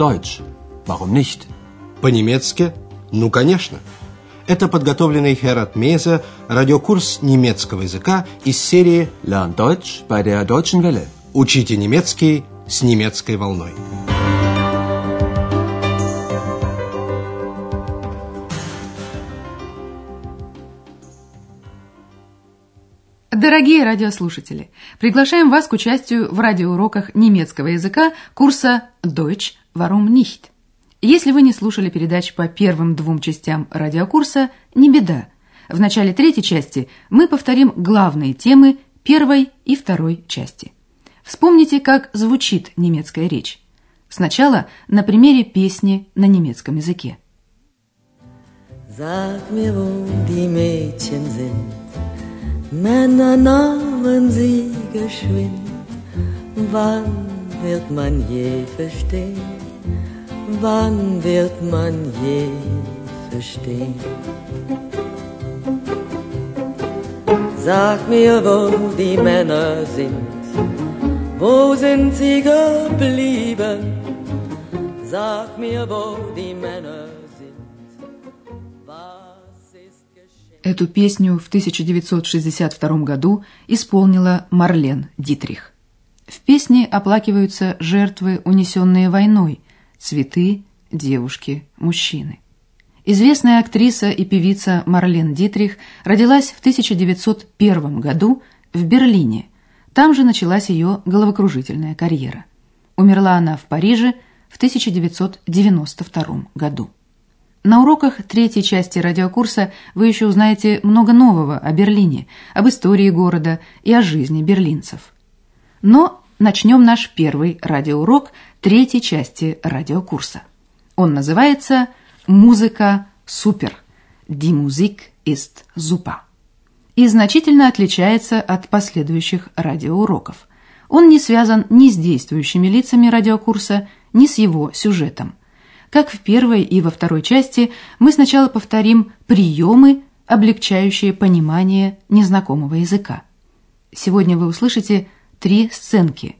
Deutsch. Warum nicht? По-немецки? Ну, конечно. Это подготовленный Херат Мейзе радиокурс немецкого языка из серии Lern Deutsch bei der Deutschen Welle. «Учите немецкий с немецкой волной». Дорогие радиослушатели, приглашаем вас к участию в радиоуроках немецкого языка курса Deutsch Warum nicht? Если вы не слушали передач по первым двум частям радиокурса, не беда. В начале третьей части мы повторим главные темы первой и второй части. Вспомните, как звучит немецкая речь. Sначала на примере песни на немецком языке. Sag mir, wo die Mädchen sind, Männer nahmen sie geschwind. Wann wird man je verstehen? Wann wird man je verstehen? Sag mir, wo die Männer sind, wo sind sie geblieben? Sag mir, wo die Männer? Эту песню в 1962 году исполнила Марлен Дитрих. В песне оплакиваются жертвы, унесенные войной, цветы, девушки, мужчины. Известная актриса и певица Марлен Дитрих родилась в 1901 году в Берлине. Там же началась ее головокружительная карьера. Умерла она в Париже в 1992 году. На уроках третьей части радиокурса вы еще узнаете много нового о Берлине, об истории города и о жизни берлинцев. Но начнем наш первый радиоурок третьей части радиокурса. Он называется «Музыка супер» «Die Musik ist super» и значительно отличается от последующих радиоуроков. Он не связан ни с действующими лицами радиокурса, ни с его сюжетом. Как в первой и во второй части, мы сначала повторим приемы, облегчающие понимание незнакомого языка. Сегодня вы услышите три сценки.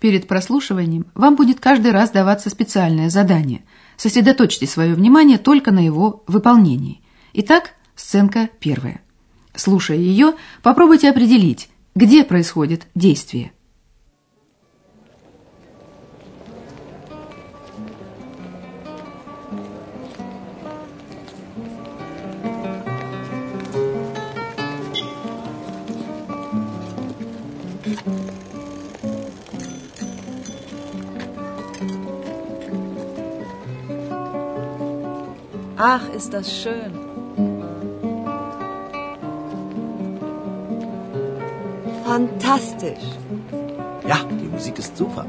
Перед прослушиванием вам будет каждый раз даваться специальное задание. Сосредоточьте свое внимание только на его выполнении. Итак, сценка первая. Слушая ее, попробуйте определить, где происходит действие. Ach, ist das schön. Fantastisch. Ja, die Musik ist super.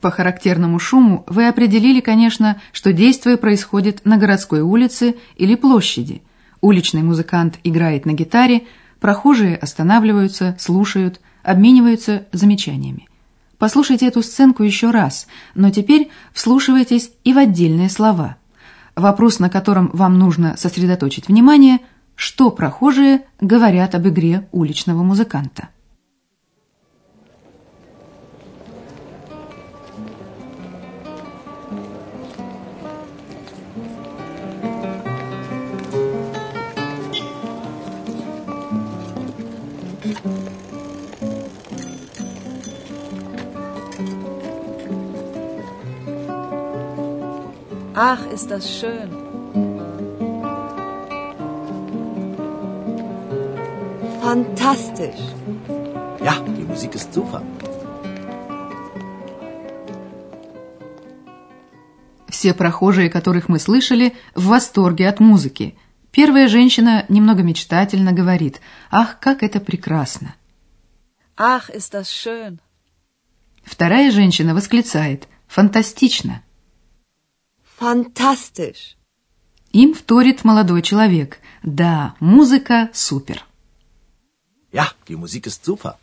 По характерному шуму вы определили, конечно, что действие происходит на городской улице или площади. Уличный музыкант играет на гитаре, прохожие останавливаются, слушают, обмениваются замечаниями. Послушайте эту сценку еще раз, но теперь вслушивайтесь и в отдельные слова. Вопрос, на котором вам нужно сосредоточить внимание, что прохожие говорят об игре уличного музыканта. Ach, ist das schön. Fantastisch. Ja, die Musik ist super. Все прохожие, которых мы слышали, в восторге от музыки. Первая женщина немного мечтательно говорит «Ах, как это прекрасно!» Ach, ist das schön. Вторая женщина восклицает «Фантастично!» Fantastisch. Им вторит молодой человек «Да, музыка супер!» Ja, die Musik ist super.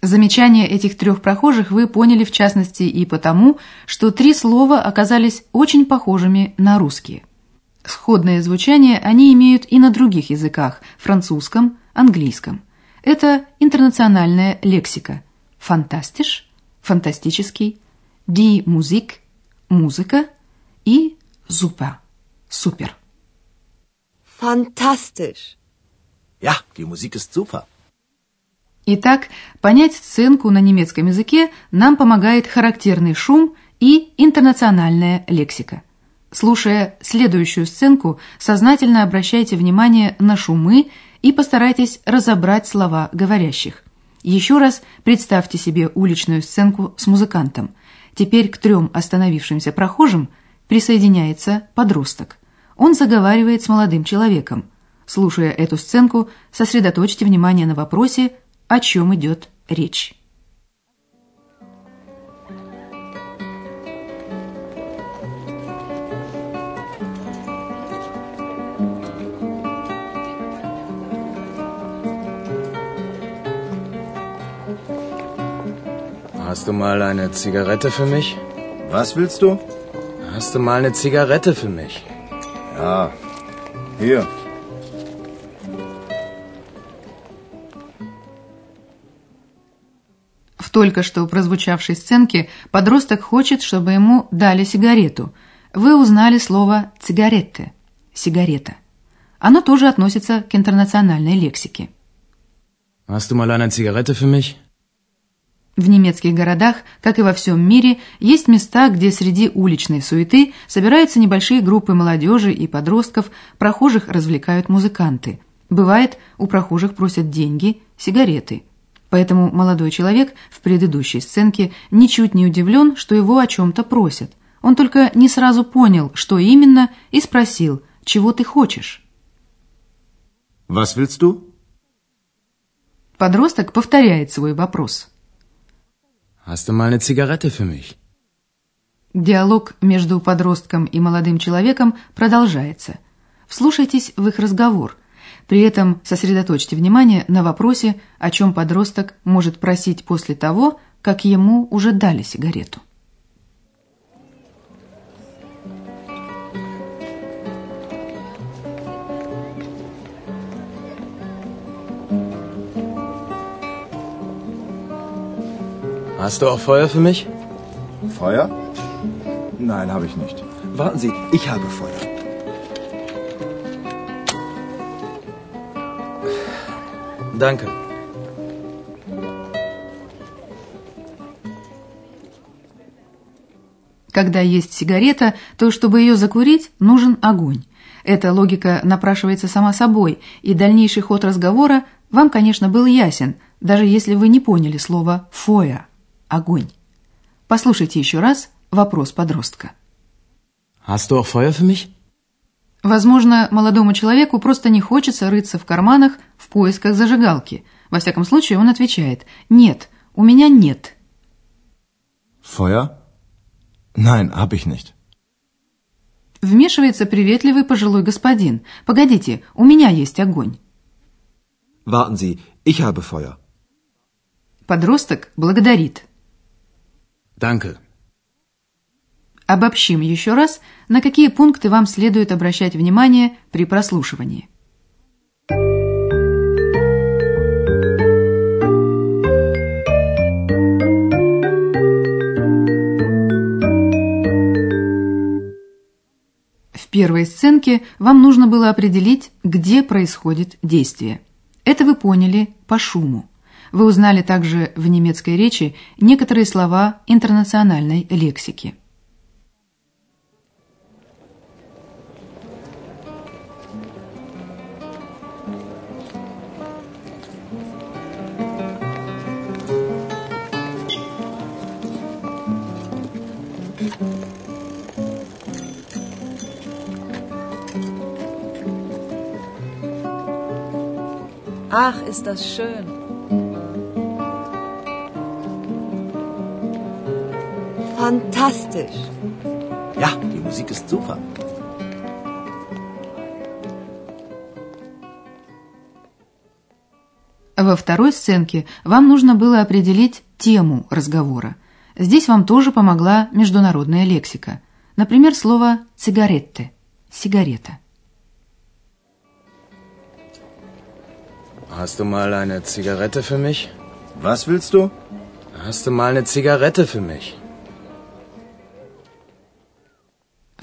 Замечания этих трех прохожих вы поняли в частности и потому, что три слова оказались очень похожими на русские. Сходное звучание они имеют и на других языках – французском, английском. Это интернациональная лексика. Фантастиш – фантастический, die Musik – музыка и super – супер. Fantastisch. Ja, die Musik ist super. Итак, понять сценку на немецком языке нам помогает характерный шум и интернациональная лексика. Слушая следующую сценку, сознательно обращайте внимание на шумы и постарайтесь разобрать слова говорящих. Еще раз представьте себе уличную сценку с музыкантом. Теперь к трем остановившимся прохожим присоединяется подросток. Он заговаривает с молодым человеком. Слушая эту сценку, сосредоточьте внимание на вопросе, о чем идет речь. Hast du mal eine Zigarette für mich? Was willst du? Hast du mal eine Zigarette für mich? Ja. Hier. В только что прозвучавшей сценке подросток хочет, чтобы ему дали сигарету. Вы узнали слово «цигаретте» – «сигарета». Оно тоже относится к интернациональной лексике. Hast du mal eine Zigarette für mich? В немецких городах, как и во всем мире, есть места, где среди уличной суеты собираются небольшие группы молодежи и подростков, прохожих развлекают музыканты. Бывает, у прохожих просят деньги, сигареты. Поэтому молодой человек в предыдущей сценке ничуть не удивлен, что его о чем-то просят. Он только не сразу понял, что именно, и спросил, чего ты хочешь. Was willst du? Подросток повторяет свой вопрос. Hast du mal eine Zigarette für mich? Диалог между подростком и молодым человеком продолжается. Вслушайтесь в их разговор. При этом сосредоточьте внимание на вопросе, о чем подросток может просить после того, как ему уже дали сигарету. Hast du auch Feuer für mich? Feuer? Nein, habe ich nicht. Warten Sie, ich habe Feuer. Danke. Когда есть сигарета, то чтобы ее закурить, нужен огонь. Эта логика напрашивается сама собой, и дальнейший ход разговора вам, конечно, был ясен, даже если вы не поняли слово «фоя» – огонь. Послушайте еще раз вопрос подростка. Hast du auch Feuer für mich? Возможно, молодому человеку просто не хочется рыться в карманах в поисках зажигалки. Во всяком случае, он отвечает «Нет, у меня нет». Feuer? Nein, habe ich nicht. Вмешивается приветливый пожилой господин. «Погодите, у меня есть огонь». Warten Sie, ich habe Feuer. Подросток благодарит. Danke. Обобщим еще раз, на какие пункты вам следует обращать внимание при прослушивании. В первой сценке вам нужно было определить, где происходит действие. Это вы поняли по шуму. Вы узнали также в немецкой речи некоторые слова интернациональной лексики. Ach, ist das schön. Fantastisch. Ja, die Musik ist super. Во второй сценке вам нужно было определить тему разговора. Здесь вам тоже помогла международная лексика. Например, слово «цигаретте» – «сигарета». Hast du mal eine Zigarette für mich? Was willst du? Hast du mal eine Zigarette für mich?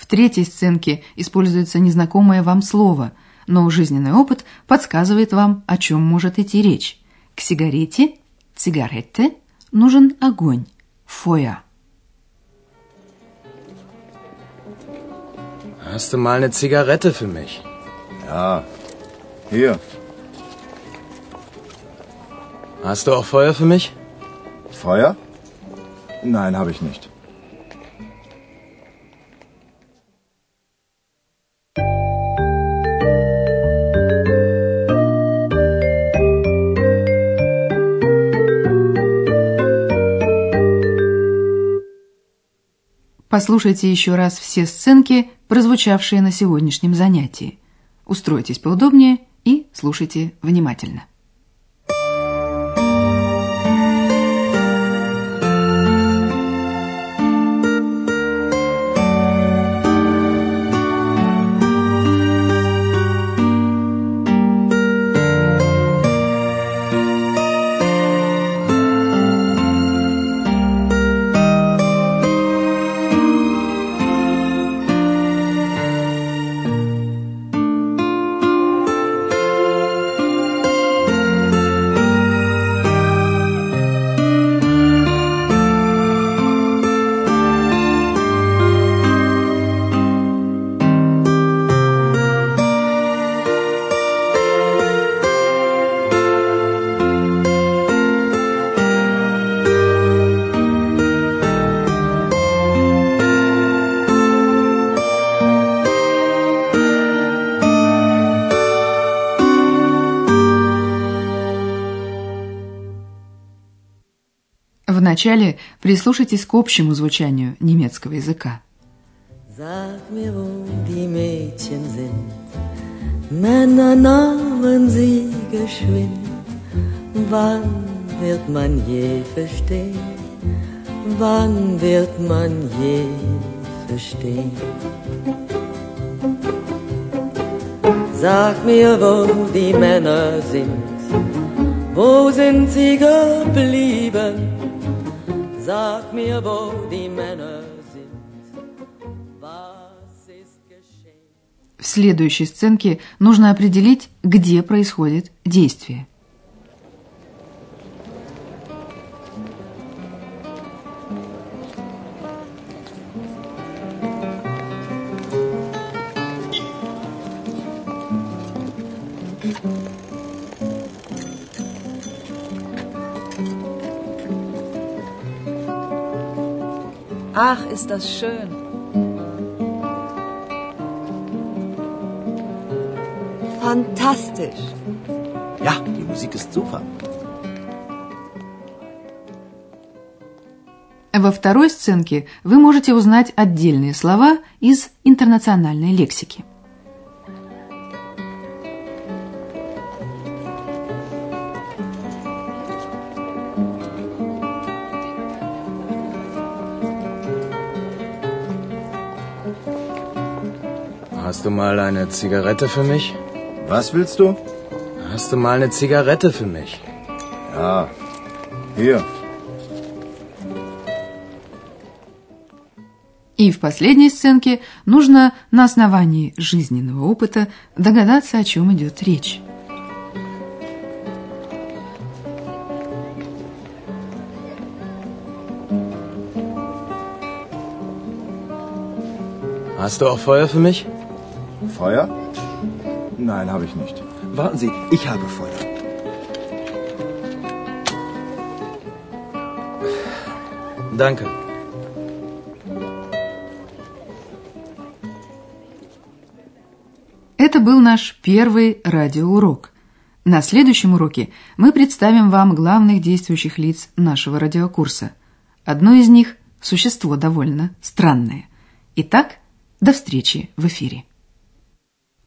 В третьей сценке используется незнакомое вам слово, но жизненный опыт подсказывает вам, о чем может идти речь. К сигарете, цигаретте, нужен огонь, фоя. Hast du mal eine Zigarette für mich? Ja. Hier. Hast du auch Feuer für mich? Feuer? Nein, habe ich nicht. Послушайте еще раз все сценки, прозвучавшие на сегодняшнем занятии. Устройтесь поудобнее и слушайте внимательно. Вначале прислушайтесь к общему звучанию немецкого языка. Sag mir, wo die Männer sind, wo sind sie geblieben? Sag mir, wo die Männer sind. Was ist geschehen? В следующей сценке нужно определить, где происходит действие. Ach, ist das schön. Fantastisch. Ja, die Musik ist super. Во второй сценке вы можете узнать отдельные слова из интернациональной лексики. Hast du mal eine Zigarette für mich? Was willst du? Hast du mal eine Zigarette für mich? Ja. Hier. И в последней сценке нужно на основании жизненного опыта догадаться, о чем идет речь. Hast du auch Feuer für mich? Feuer? Nein, habe ich nicht. Warten Sie, ich habe Feuer. Danke. Это был наш первый радиоурок. На следующем уроке мы представим вам главных действующих лиц нашего радиокурса. Одно из них – существо довольно странное. Итак, до встречи в эфире.